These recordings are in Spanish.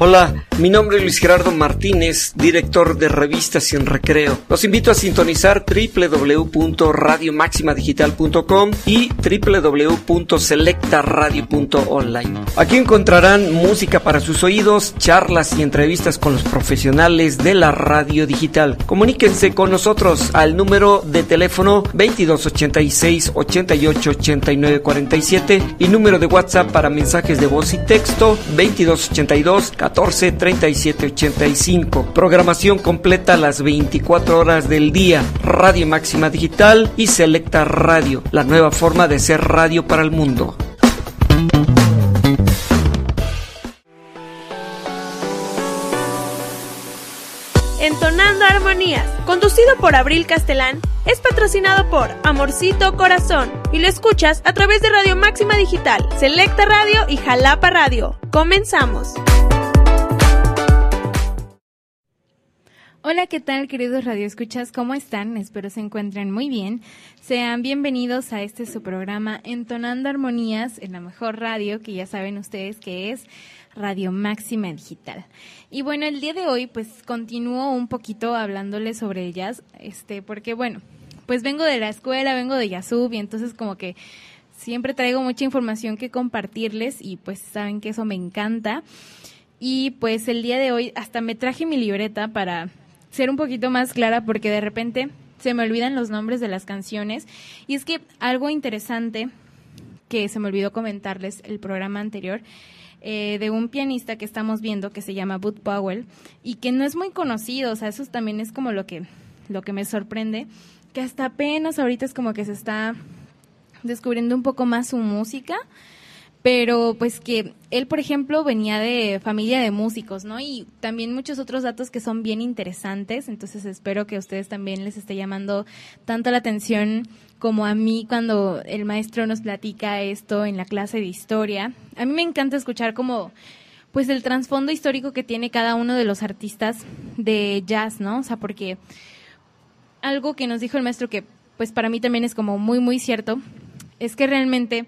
Hola, mi nombre es Luis Gerardo Martínez, director de Revistas Sin Recreo. Los invito a sintonizar www.radiomaximadigital.com y www.selectaradio.online. Aquí encontrarán música para sus oídos, charlas y entrevistas con los profesionales de la radio digital. Comuníquense con nosotros al número de teléfono 2286 88 y número de WhatsApp para mensajes de voz y texto 2282 14 37 85. Programación completa las 24 horas del día. Radio Máxima Digital y Selecta Radio, la nueva forma de ser radio para el mundo. Entonando Armonías, conducido por Abril Castelán, es patrocinado por Amorcito Corazón y lo escuchas a través de Radio Máxima Digital, Selecta Radio y Jalapa Radio. Comenzamos. Hola, ¿qué tal, queridos radioescuchas? ¿Cómo están? Espero se encuentren muy bien. Sean bienvenidos a este su programa Entonando Armonías en la mejor radio, que ya saben ustedes que es Radio Máxima Digital. Y bueno, el día de hoy, pues continúo un poquito hablándoles sobre ellas, este, porque bueno, pues vengo de la escuela, vengo de Yasub, y entonces como que siempre traigo mucha información que compartirles, y pues saben que eso me encanta. Y pues el día de hoy hasta me traje mi libreta para ser un poquito más clara porque de repente se me olvidan los nombres de las canciones. Y es que algo interesante que se me olvidó comentarles el programa anterior, eh, de un pianista que estamos viendo que se llama Bud Powell y que no es muy conocido, o sea, eso también es como lo que, lo que me sorprende, que hasta apenas ahorita es como que se está descubriendo un poco más su música pero pues que él, por ejemplo, venía de familia de músicos, ¿no? Y también muchos otros datos que son bien interesantes, entonces espero que a ustedes también les esté llamando tanto la atención como a mí cuando el maestro nos platica esto en la clase de historia. A mí me encanta escuchar como pues el trasfondo histórico que tiene cada uno de los artistas de jazz, ¿no? O sea, porque algo que nos dijo el maestro que pues para mí también es como muy muy cierto es que realmente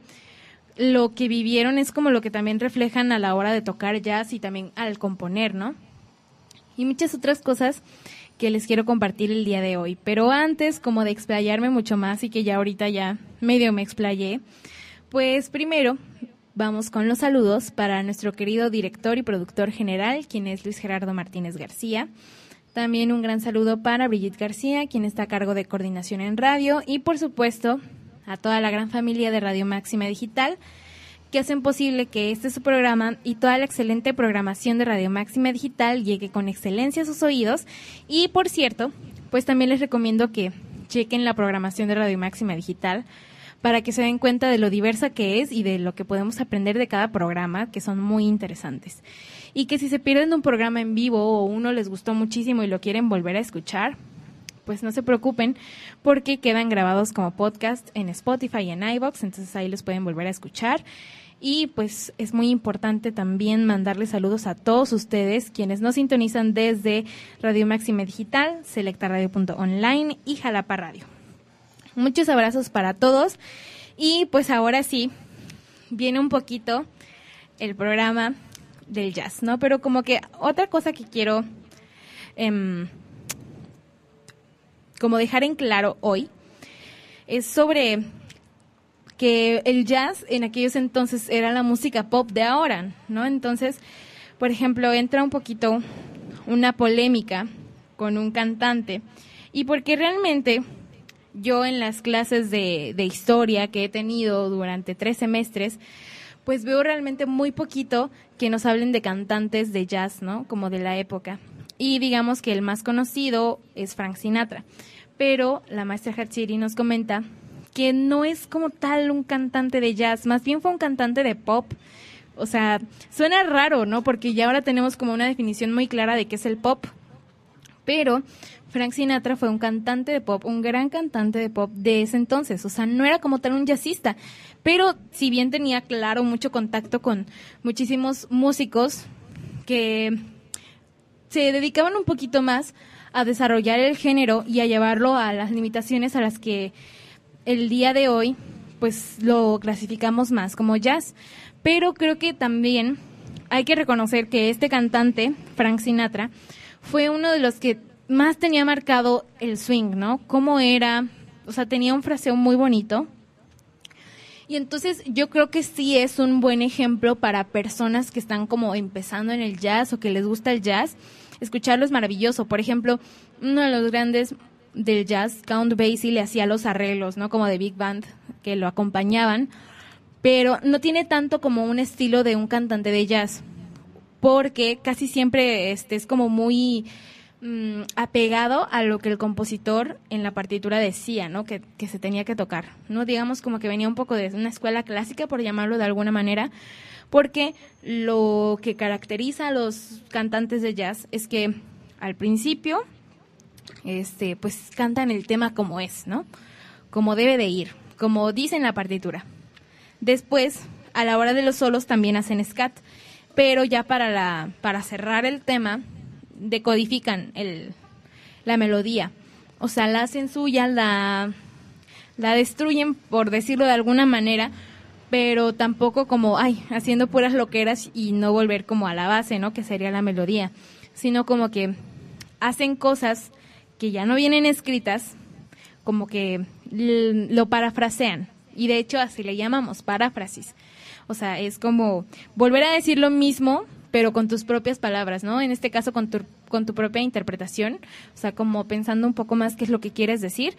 lo que vivieron es como lo que también reflejan a la hora de tocar jazz y también al componer, ¿no? Y muchas otras cosas que les quiero compartir el día de hoy. Pero antes, como de explayarme mucho más y que ya ahorita ya medio me explayé, pues primero vamos con los saludos para nuestro querido director y productor general, quien es Luis Gerardo Martínez García. También un gran saludo para Brigitte García, quien está a cargo de coordinación en radio. Y por supuesto, a toda la gran familia de Radio Máxima Digital que hacen posible que este su programa y toda la excelente programación de Radio Máxima Digital llegue con excelencia a sus oídos. Y por cierto, pues también les recomiendo que chequen la programación de Radio Máxima Digital para que se den cuenta de lo diversa que es y de lo que podemos aprender de cada programa, que son muy interesantes. Y que si se pierden un programa en vivo o uno les gustó muchísimo y lo quieren volver a escuchar, pues no se preocupen porque quedan grabados como podcast en Spotify y en iBox, entonces ahí los pueden volver a escuchar. Y pues es muy importante también mandarles saludos a todos ustedes quienes nos sintonizan desde Radio Máxima Digital, selectaradio.online y Jalapa Radio. Muchos abrazos para todos y pues ahora sí viene un poquito el programa del jazz, ¿no? Pero como que otra cosa que quiero eh, como dejar en claro hoy es sobre que el jazz en aquellos entonces era la música pop de ahora, ¿no? Entonces, por ejemplo, entra un poquito una polémica con un cantante y porque realmente yo en las clases de, de historia que he tenido durante tres semestres, pues veo realmente muy poquito que nos hablen de cantantes de jazz, ¿no? Como de la época y digamos que el más conocido es Frank Sinatra. pero la maestra Hatsiri nos comenta que no es como tal un cantante de jazz, más bien fue un cantante de pop. O sea, suena raro, ¿no? Porque ya ahora tenemos como una definición muy clara de qué es el pop. Pero Frank Sinatra fue un cantante de pop, un gran cantante de pop de ese entonces. O sea, no era como tal un jazzista. Pero si bien tenía, claro, mucho contacto con muchísimos músicos que se dedicaban un poquito más a desarrollar el género y a llevarlo a las limitaciones a las que el día de hoy pues lo clasificamos más como jazz. Pero creo que también hay que reconocer que este cantante, Frank Sinatra, fue uno de los que más tenía marcado el swing, ¿no? Cómo era, o sea, tenía un fraseo muy bonito. Y entonces yo creo que sí es un buen ejemplo para personas que están como empezando en el jazz o que les gusta el jazz escucharlo es maravilloso. Por ejemplo, uno de los grandes del jazz, Count Basie, le hacía los arreglos, ¿no? Como de Big Band, que lo acompañaban, pero no tiene tanto como un estilo de un cantante de jazz, porque casi siempre este, es como muy mm, apegado a lo que el compositor en la partitura decía, ¿no? Que, se tenía que tocar, ¿no? Digamos como que venía un poco de una escuela clásica, por llamarlo de alguna manera, porque lo que caracteriza a los cantantes de jazz es que al principio este pues cantan el tema como es, ¿no? Como debe de ir, como dice en la partitura. Después, a la hora de los solos también hacen scat, pero ya para la para cerrar el tema decodifican el la melodía. O sea, la hacen suya, la la destruyen por decirlo de alguna manera, pero tampoco como, ay, haciendo puras loqueras y no volver como a la base, ¿no? Que sería la melodía, sino como que hacen cosas que ya no vienen escritas, como que lo parafrasean. Y de hecho así le llamamos, paráfrasis. O sea, es como volver a decir lo mismo, pero con tus propias palabras, ¿no? En este caso con tu, con tu propia interpretación, o sea, como pensando un poco más qué es lo que quieres decir.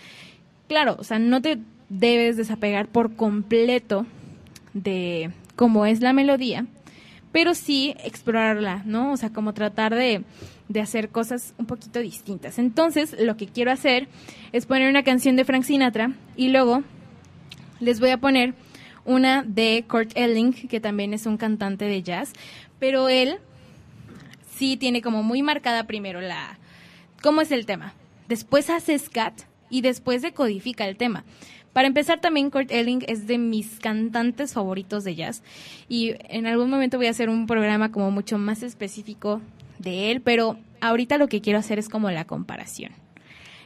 Claro, o sea, no te debes desapegar por completo de cómo es la melodía, pero sí explorarla, ¿no? O sea, como tratar de, de hacer cosas un poquito distintas. Entonces, lo que quiero hacer es poner una canción de Frank Sinatra y luego les voy a poner una de Kurt Elling, que también es un cantante de jazz, pero él sí tiene como muy marcada primero la cómo es el tema. Después hace scat y después decodifica el tema. Para empezar, también Kurt Elling es de mis cantantes favoritos de jazz y en algún momento voy a hacer un programa como mucho más específico de él, pero ahorita lo que quiero hacer es como la comparación.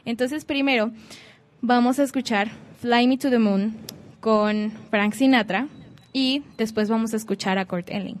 Entonces, primero vamos a escuchar Fly Me to the Moon con Frank Sinatra y después vamos a escuchar a Kurt Elling.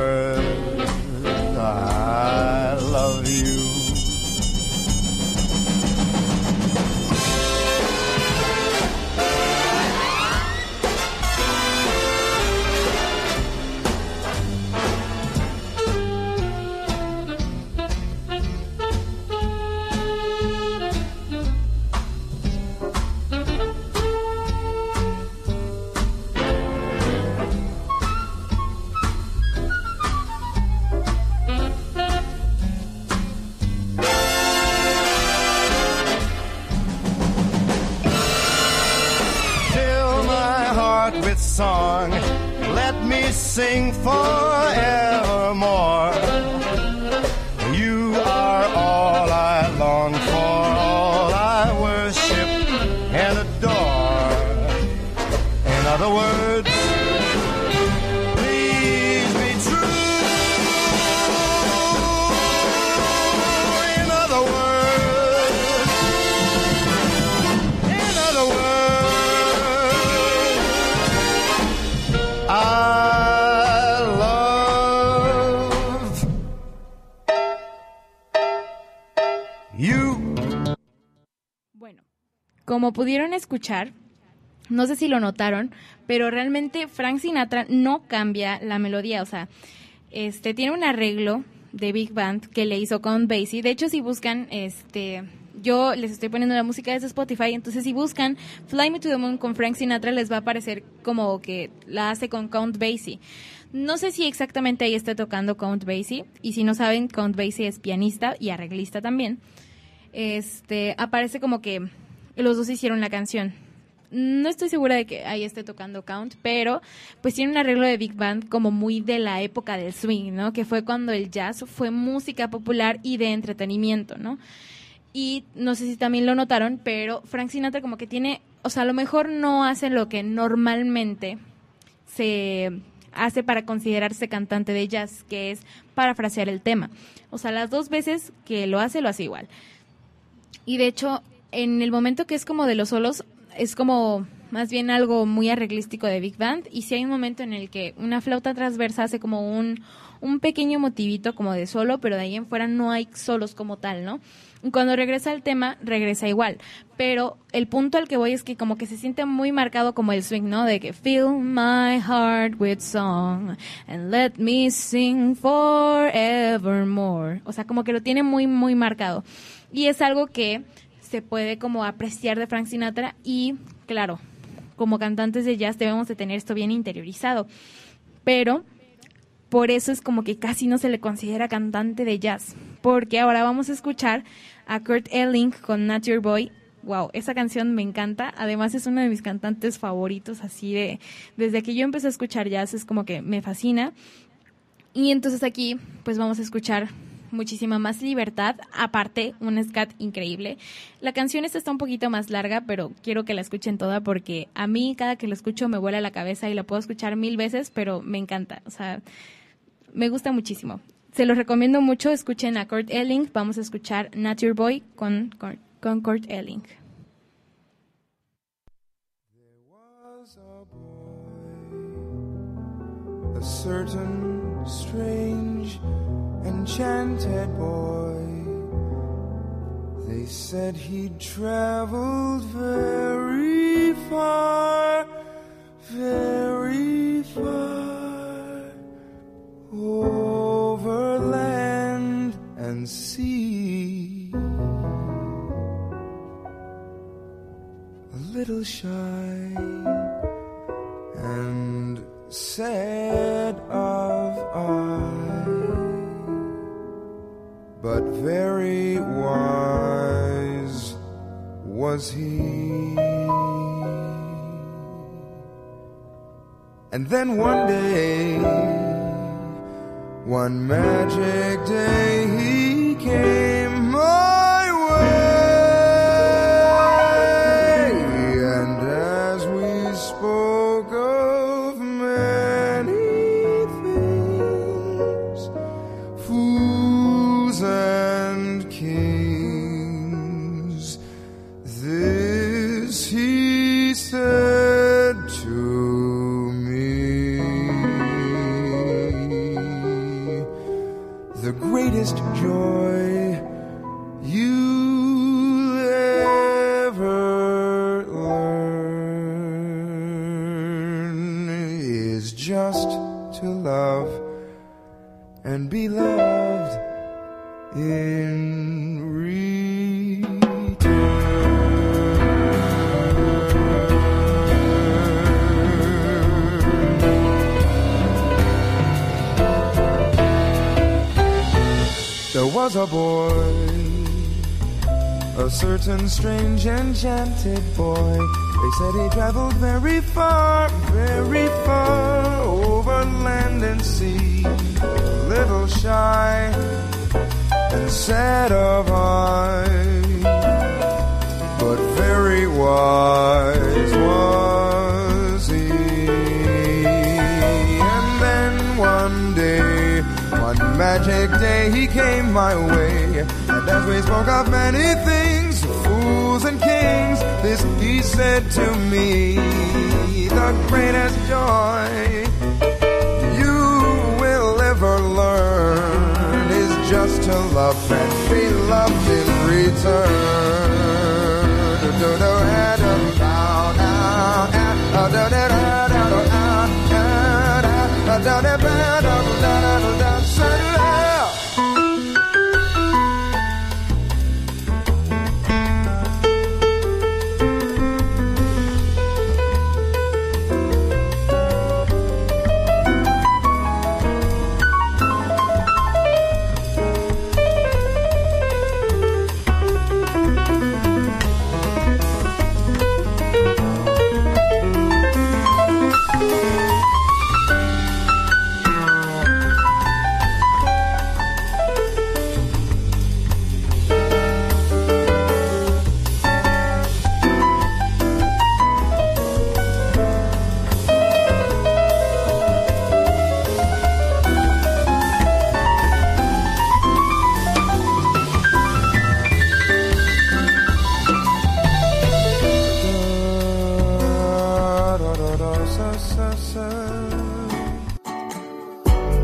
song. Let me sing forevermore. Como pudieron escuchar, no sé si lo notaron, pero realmente Frank Sinatra no cambia la melodía, o sea, este tiene un arreglo de Big Band que le hizo con Basie. De hecho, si buscan este yo les estoy poniendo la música desde Spotify, entonces si buscan Fly Me to the Moon con Frank Sinatra les va a aparecer como que la hace con Count Basie. No sé si exactamente ahí está tocando Count Basie y si no saben, Count Basie es pianista y arreglista también. Este, aparece como que los dos hicieron la canción. No estoy segura de que ahí esté tocando Count, pero pues tiene un arreglo de Big Band como muy de la época del swing, ¿no? Que fue cuando el jazz fue música popular y de entretenimiento, ¿no? Y no sé si también lo notaron, pero Frank Sinatra como que tiene, o sea, a lo mejor no hace lo que normalmente se hace para considerarse cantante de jazz, que es parafrasear el tema. O sea, las dos veces que lo hace, lo hace igual. Y de hecho, en el momento que es como de los solos, es como más bien algo muy arreglístico de Big Band. Y si hay un momento en el que una flauta transversa hace como un, un pequeño motivito como de solo, pero de ahí en fuera no hay solos como tal, ¿no? Cuando regresa al tema, regresa igual. Pero el punto al que voy es que como que se siente muy marcado como el swing, ¿no? De que fill my heart with song and let me sing forevermore. O sea, como que lo tiene muy, muy marcado. Y es algo que se puede como apreciar de Frank Sinatra y, claro, como cantantes de jazz debemos de tener esto bien interiorizado. Pero por eso es como que casi no se le considera cantante de jazz, porque ahora vamos a escuchar a Kurt Elling con Nature Boy. Wow, esa canción me encanta. Además es uno de mis cantantes favoritos, así de desde que yo empecé a escuchar jazz es como que me fascina. Y entonces aquí pues vamos a escuchar muchísima más libertad, aparte un scat increíble. La canción esta está un poquito más larga, pero quiero que la escuchen toda porque a mí cada que la escucho me vuela la cabeza y la puedo escuchar mil veces, pero me encanta. O sea, me gusta muchísimo. Se los recomiendo mucho, escuchen a Kurt Elling. Vamos a escuchar Nature Boy con, con, con Kurt Elling. a certain strange enchanted boy. They said he'd traveled very far, very far over land and sea. A little shy and sad of eye, but very wise was he. And then one day, one magic day he came was a boy, a certain strange enchanted boy. They said he traveled very far, very far over land and sea. Little shy and sad of eye, but very wise perfect day he came my way. And as we spoke of many things, fools and kings, this he said to me, the greatest joy you will ever learn is just to love and be loved in return. Da da da da da da da da da da da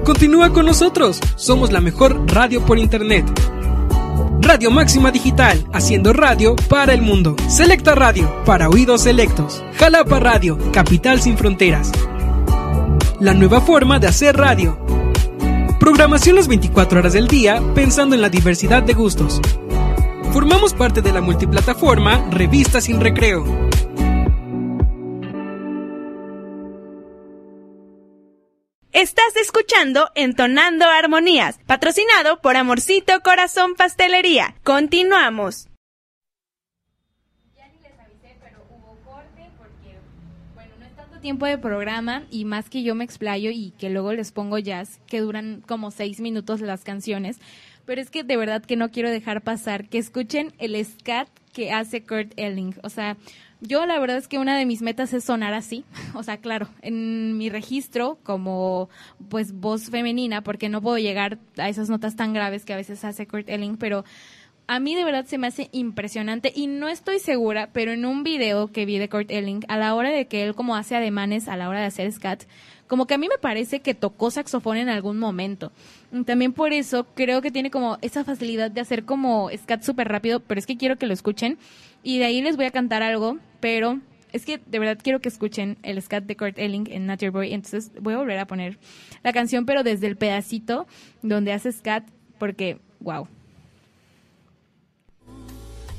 Continúa con nosotros, somos la mejor radio por internet. Radio Máxima Digital, haciendo radio para el mundo. Selecta Radio, para oídos selectos. Jalapa Radio, Capital sin Fronteras. La nueva forma de hacer radio. Programación las 24 horas del día, pensando en la diversidad de gustos. Formamos parte de la multiplataforma Revista sin Recreo Estás escuchando Entonando Armonías, patrocinado por Amorcito Corazón Pastelería. Continuamos. Ya ni les avisé, pero hubo corte porque, bueno, no es tanto tiempo de programa y más que yo me explayo y que luego les pongo jazz, que duran como seis minutos las canciones. Pero es que de verdad que no quiero dejar pasar que escuchen el scat que hace Kurt Elling. O sea, yo la verdad es que una de mis metas es sonar así, o sea, claro, en mi registro como pues voz femenina, porque no puedo llegar a esas notas tan graves que a veces hace Kurt Elling, pero a mí de verdad se me hace impresionante y no estoy segura, pero en un video que vi de Kurt Elling, a la hora de que él como hace ademanes a la hora de hacer scat, como que a mí me parece que tocó saxofón en algún momento. También por eso creo que tiene como esa facilidad de hacer como scat súper rápido, pero es que quiero que lo escuchen. Y de ahí les voy a cantar algo, pero es que de verdad quiero que escuchen el scat de Kurt Elling en Nature Boy. Entonces voy a volver a poner la canción, pero desde el pedacito donde hace scat, porque, wow.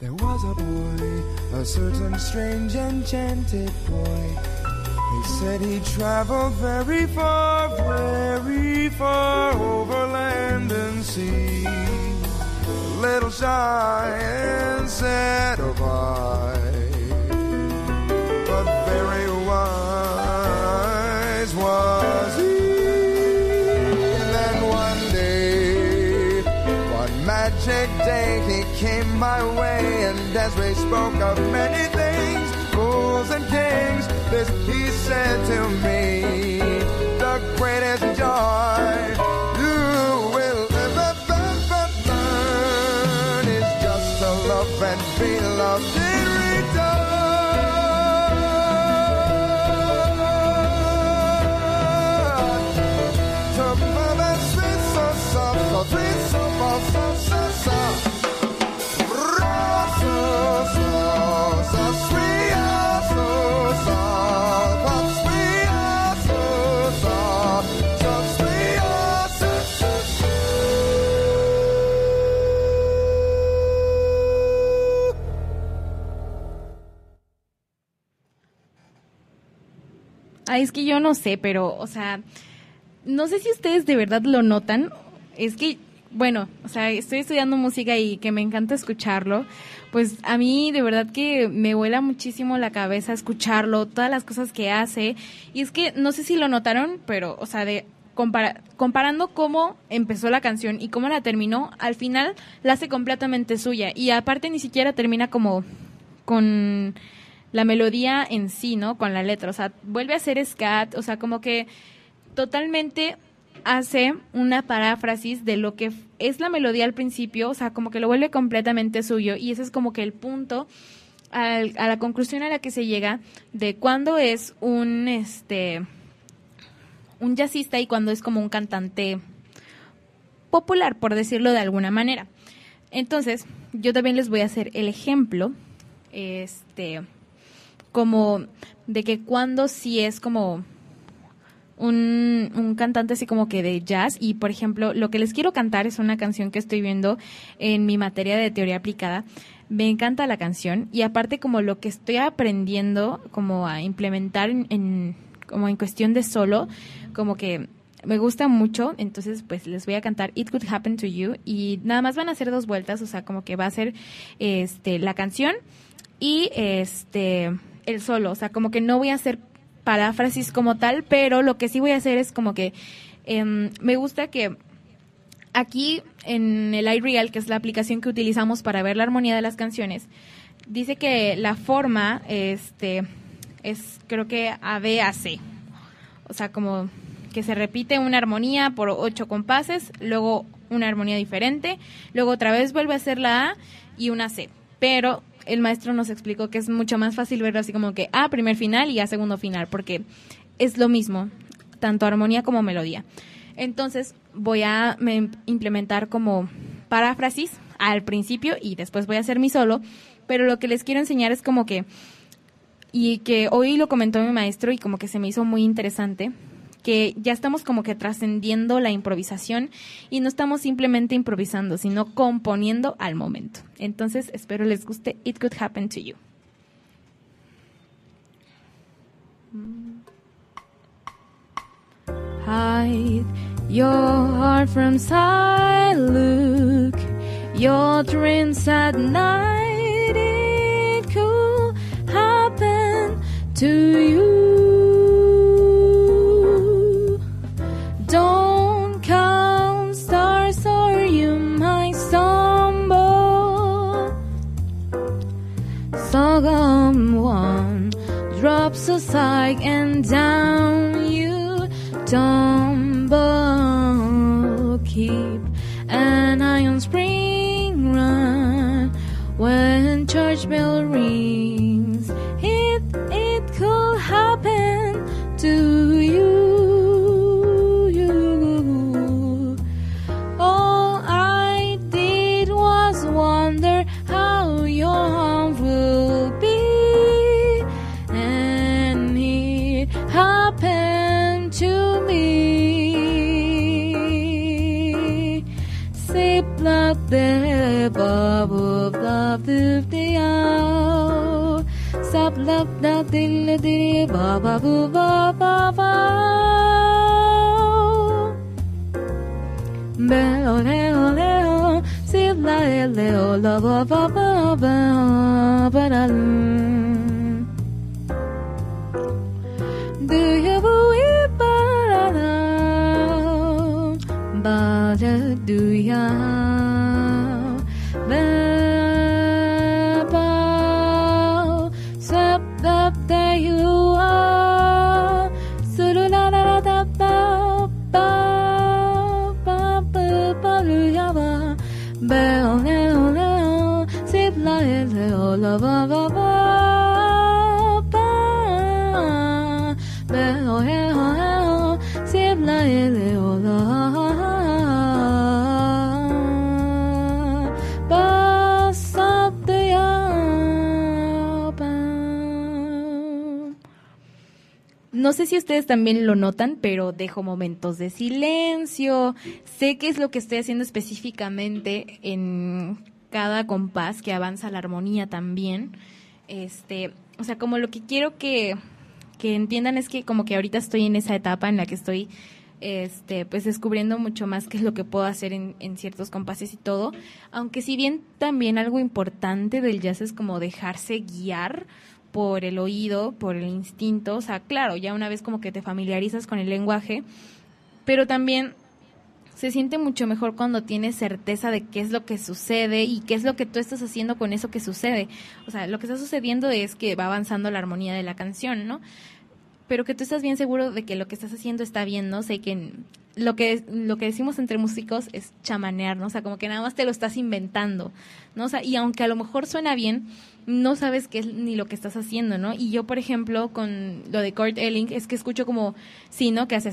There was a boy, a certain strange enchanted boy. They said he traveled very far, very far over land and sea little shy and sad of oh, eye, but very wise was he. And then one day, one magic day, he came my way, and as we spoke of many fools and kings, this he said to me, the greatest joy. You will ever learn is just to love and be loved Es que yo no sé, pero, o sea, no sé si ustedes de verdad lo notan. Es que, bueno, o sea, estoy estudiando música y que me encanta escucharlo. Pues a mí de verdad que me vuela muchísimo la cabeza escucharlo, todas las cosas que hace. Y es que no sé si lo notaron, pero, o sea, comparando cómo empezó la canción y cómo la terminó, al final la hace completamente suya. Y aparte ni siquiera termina como con la melodía en sí, ¿no? Con la letra. O sea, vuelve a ser scat, o sea, como que totalmente hace una paráfrasis de lo que es la melodía al principio, o sea, como que lo vuelve completamente suyo. Y ese es como que el punto a la conclusión a la que se llega de cuándo es un este un jazzista y cuándo es como un cantante popular, por decirlo de alguna manera. Entonces, yo también les voy a hacer el ejemplo, este, como de que cuando sí es como un, un cantante así como que de jazz. Y por ejemplo lo que les quiero cantar es una canción que estoy viendo en mi materia de teoría aplicada. Me encanta la canción. Y aparte como lo que estoy aprendiendo como a implementar en, como en cuestión de solo como que me gusta mucho, entonces pues les voy a cantar It Could Happen to You. Y nada más van a hacer dos vueltas, o sea, como que va a ser este la canción y este el solo, o sea, como que no voy a hacer paráfrasis como tal, pero lo que sí voy a hacer es como que em, me gusta que aquí en el iReal, que es la aplicación que utilizamos para ver la armonía de las canciones, dice que la forma este es creo que A B A C. O sea, como que se repite una armonía por ocho compases, luego una armonía diferente, luego otra vez vuelve a ser la A y una C. Pero el maestro nos explicó que es mucho más fácil verlo así como que A primer final y A segundo final, porque es lo mismo, tanto armonía como melodía. Entonces voy a implementar como paráfrasis al principio y después voy a hacer mi solo, pero lo que les quiero enseñar es como que, y que hoy lo comentó mi maestro y como que se me hizo muy interesante, que ya estamos como que trascendiendo la improvisación y no estamos simplemente improvisando, sino componiendo al momento. Entonces espero les guste It Could Happen to You. Hide your heart from sight. Look your dreams at night. It could happen to you. Someone drops aside and down you tumble. Ba ba boo ba ba ba. Beo leo leo, sip la leo la ba ba ba ba ba da. Do you believe ba ba da do ya no sé si ustedes también lo notan, pero dejo momentos de silencio. Sé qué es lo que estoy haciendo específicamente en cada compás que avanza la armonía también. Este, o sea, como lo que quiero que, que entiendan es que como que ahorita estoy en esa etapa en la que estoy este, pues descubriendo mucho más qué es lo que puedo hacer en, en ciertos compases y todo. Aunque si bien también algo importante del jazz es como dejarse guiar por el oído, por el instinto, o sea, claro, ya una vez como que te familiarizas con el lenguaje, pero también se siente mucho mejor cuando tienes certeza de qué es lo que sucede y qué es lo que tú estás haciendo con eso que sucede. O sea, lo que está sucediendo es que va avanzando la armonía de la canción, ¿no? Pero que tú estás bien seguro de que lo que estás haciendo está bien, ¿no? Sé que lo que lo que decimos entre músicos es chamanear, ¿no? O sea, como que nada más te lo estás inventando, ¿no? O sea, y aunque a lo mejor suena bien, no sabes qué es ni lo que estás haciendo, ¿no? Y yo, por ejemplo, con lo de Kurt Elling, es que escucho como, sí, ¿no? Que hace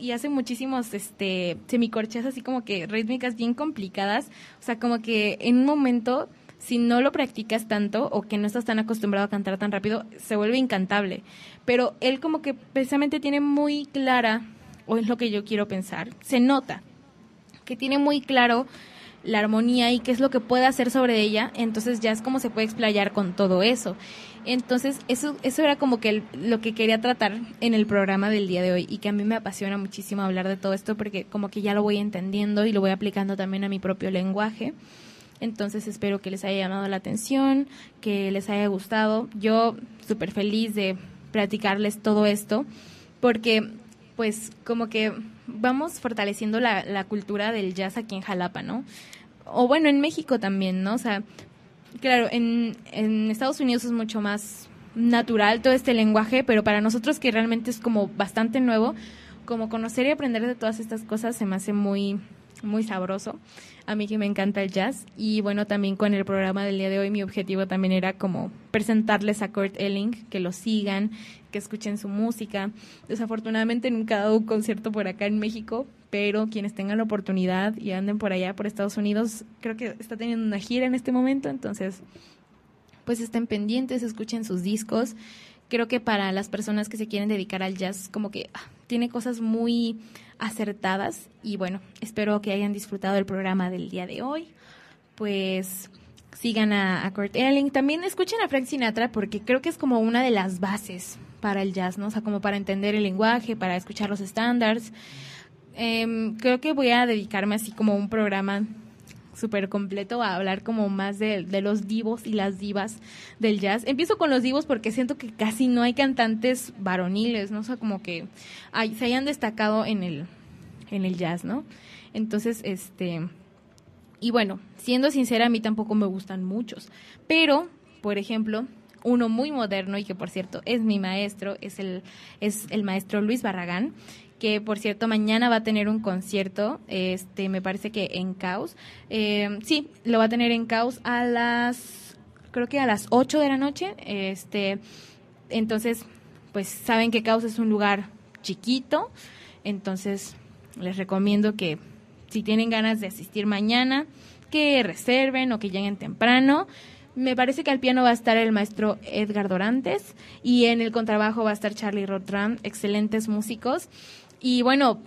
y hace muchísimos, este, semicorcheas así como que rítmicas bien complicadas. O sea, como que en un momento si no lo practicas tanto o que no estás tan acostumbrado a cantar tan rápido, se vuelve incantable. Pero él como que precisamente tiene muy clara, o es lo que yo quiero pensar, se nota que tiene muy claro la armonía y qué es lo que puede hacer sobre ella, entonces ya es como se puede explayar con todo eso. Entonces, eso, eso era como que lo que quería tratar en el programa del día de hoy y que a mí me apasiona muchísimo hablar de todo esto porque como que ya lo voy entendiendo y lo voy aplicando también a mi propio lenguaje. Entonces espero que les haya llamado la atención, que les haya gustado. Yo súper feliz de platicarles todo esto porque pues como que vamos fortaleciendo la, la cultura del jazz aquí en Jalapa, ¿no? O bueno, en México también, ¿no? O sea, claro, en, en Estados Unidos es mucho más natural todo este lenguaje, pero para nosotros que realmente es como bastante nuevo, como conocer y aprender de todas estas cosas se me hace muy, muy sabroso. A mí que me encanta el jazz. Y bueno, también con el programa del día de hoy mi objetivo también era como presentarles a Kurt Elling, que lo sigan, que escuchen su música. Desafortunadamente nunca ha dado un concierto por acá en México, pero quienes tengan la oportunidad y anden por allá, por Estados Unidos, creo que está teniendo una gira en este momento, entonces pues estén pendientes, escuchen sus discos. Creo que para las personas que se quieren dedicar al jazz, como que ah, tiene cosas muy acertadas y bueno, espero que hayan disfrutado el programa del día de hoy. Pues sigan a, Kurt Elling. También escuchen a Frank Sinatra porque creo que es como una de las bases para el jazz, ¿no? O sea, como para entender el lenguaje, para escuchar los estándares. Em, creo que voy a dedicarme así como un programa súper completo a hablar como más de, de, los divos y las divas del jazz. Empiezo con los divos porque siento que casi no hay cantantes varoniles, ¿no? O sea, como que hay, se hayan destacado en el, en el jazz, ¿no? Entonces, este... Y bueno, siendo sincera, a mí tampoco me gustan muchos. Pero, por ejemplo, uno muy moderno y que por cierto es mi maestro, es el, es el maestro Luis Barragán, que por cierto mañana va a tener un concierto, este me parece que en Caos. Eh, sí, lo va a tener en Caos a las, creo que a las 8 de la noche. Este, entonces, pues saben que Caos es un lugar chiquito, entonces les recomiendo que si tienen ganas de asistir mañana, que reserven o que lleguen temprano. Me parece que al piano va a estar el maestro Edgar Dorantes y en el contrabajo va a estar Charlie Rotram, excelentes músicos. Y bueno,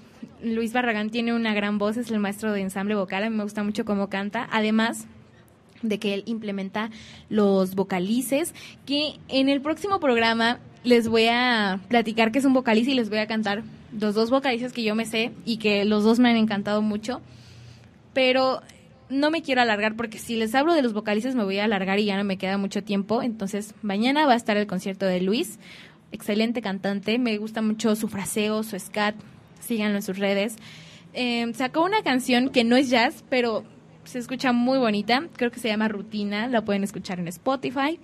Luis Barragán tiene una gran voz, es el maestro de ensamble vocal, a mí me gusta mucho cómo canta. Además, de que él implementa los vocalices, que en el próximo programa les voy a platicar que es un vocalice y les voy a cantar los dos vocalices que yo me sé y que los dos me han encantado mucho. Pero no me quiero alargar porque si les hablo de los vocalices me voy a alargar y ya no me queda mucho tiempo. Entonces, mañana va a estar el concierto de Luis excelente cantante, me gusta mucho su fraseo, su scat, síganlo en sus redes. Em, sacó una canción que no es jazz, pero se escucha muy bonita, creo que se llama Rutina, la pueden escuchar en Spotify.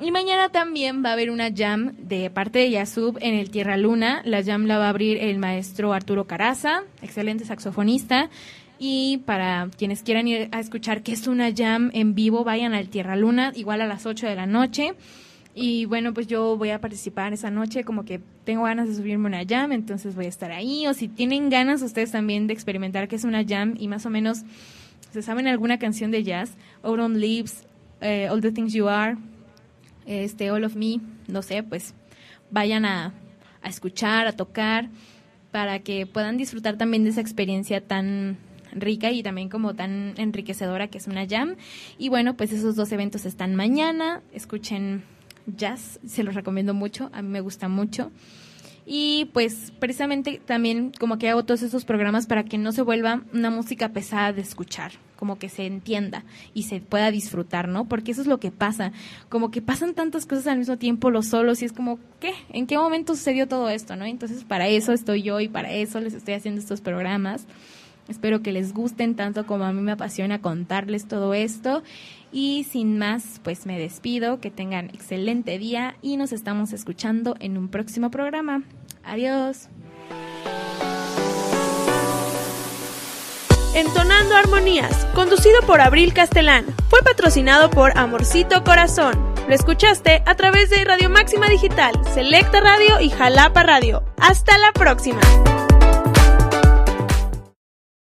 Y mañana también va a haber una jam de parte de Yasub en el Tierra Luna. La jam la va a abrir el maestro Arturo Caraza, excelente saxofonista. Y para quienes quieran ir a escuchar qué es una jam en vivo, vayan al Tierra Luna, igual a las 8 de la noche. Y bueno, pues yo voy a participar esa noche, como que tengo ganas de subirme una jam, entonces voy a estar ahí. O si tienen ganas ustedes también de experimentar qué es una jam y más o menos se saben alguna canción de jazz, Autumn Leaves, eh, All the Things You Are, este, All of Me, no sé, pues vayan a, a escuchar, a tocar, para que puedan disfrutar también de esa experiencia tan rica y también como tan enriquecedora que es una jam. Y bueno, pues esos dos eventos están mañana. Escuchen jazz, se los recomiendo mucho, a mí me gusta mucho. Y pues precisamente también como que hago todos esos programas para que no se vuelva una música pesada de escuchar, como que se entienda y se pueda disfrutar, ¿no? Porque eso es lo que pasa, como que pasan tantas cosas al mismo tiempo los solos y es como, ¿qué? ¿En qué momento sucedió todo esto, no? Entonces para eso estoy yo y para eso les estoy haciendo estos programas. Espero que les gusten tanto como a mí me apasiona contarles todo esto. Y sin más, pues me despido, que tengan excelente día y nos estamos escuchando en un próximo programa. Adiós. Entonando Armonías, conducido por Abril Castelán, fue patrocinado por Amorcito Corazón. Lo escuchaste a través de Radio Máxima Digital, Selecta Radio y Jalapa Radio. Hasta la próxima.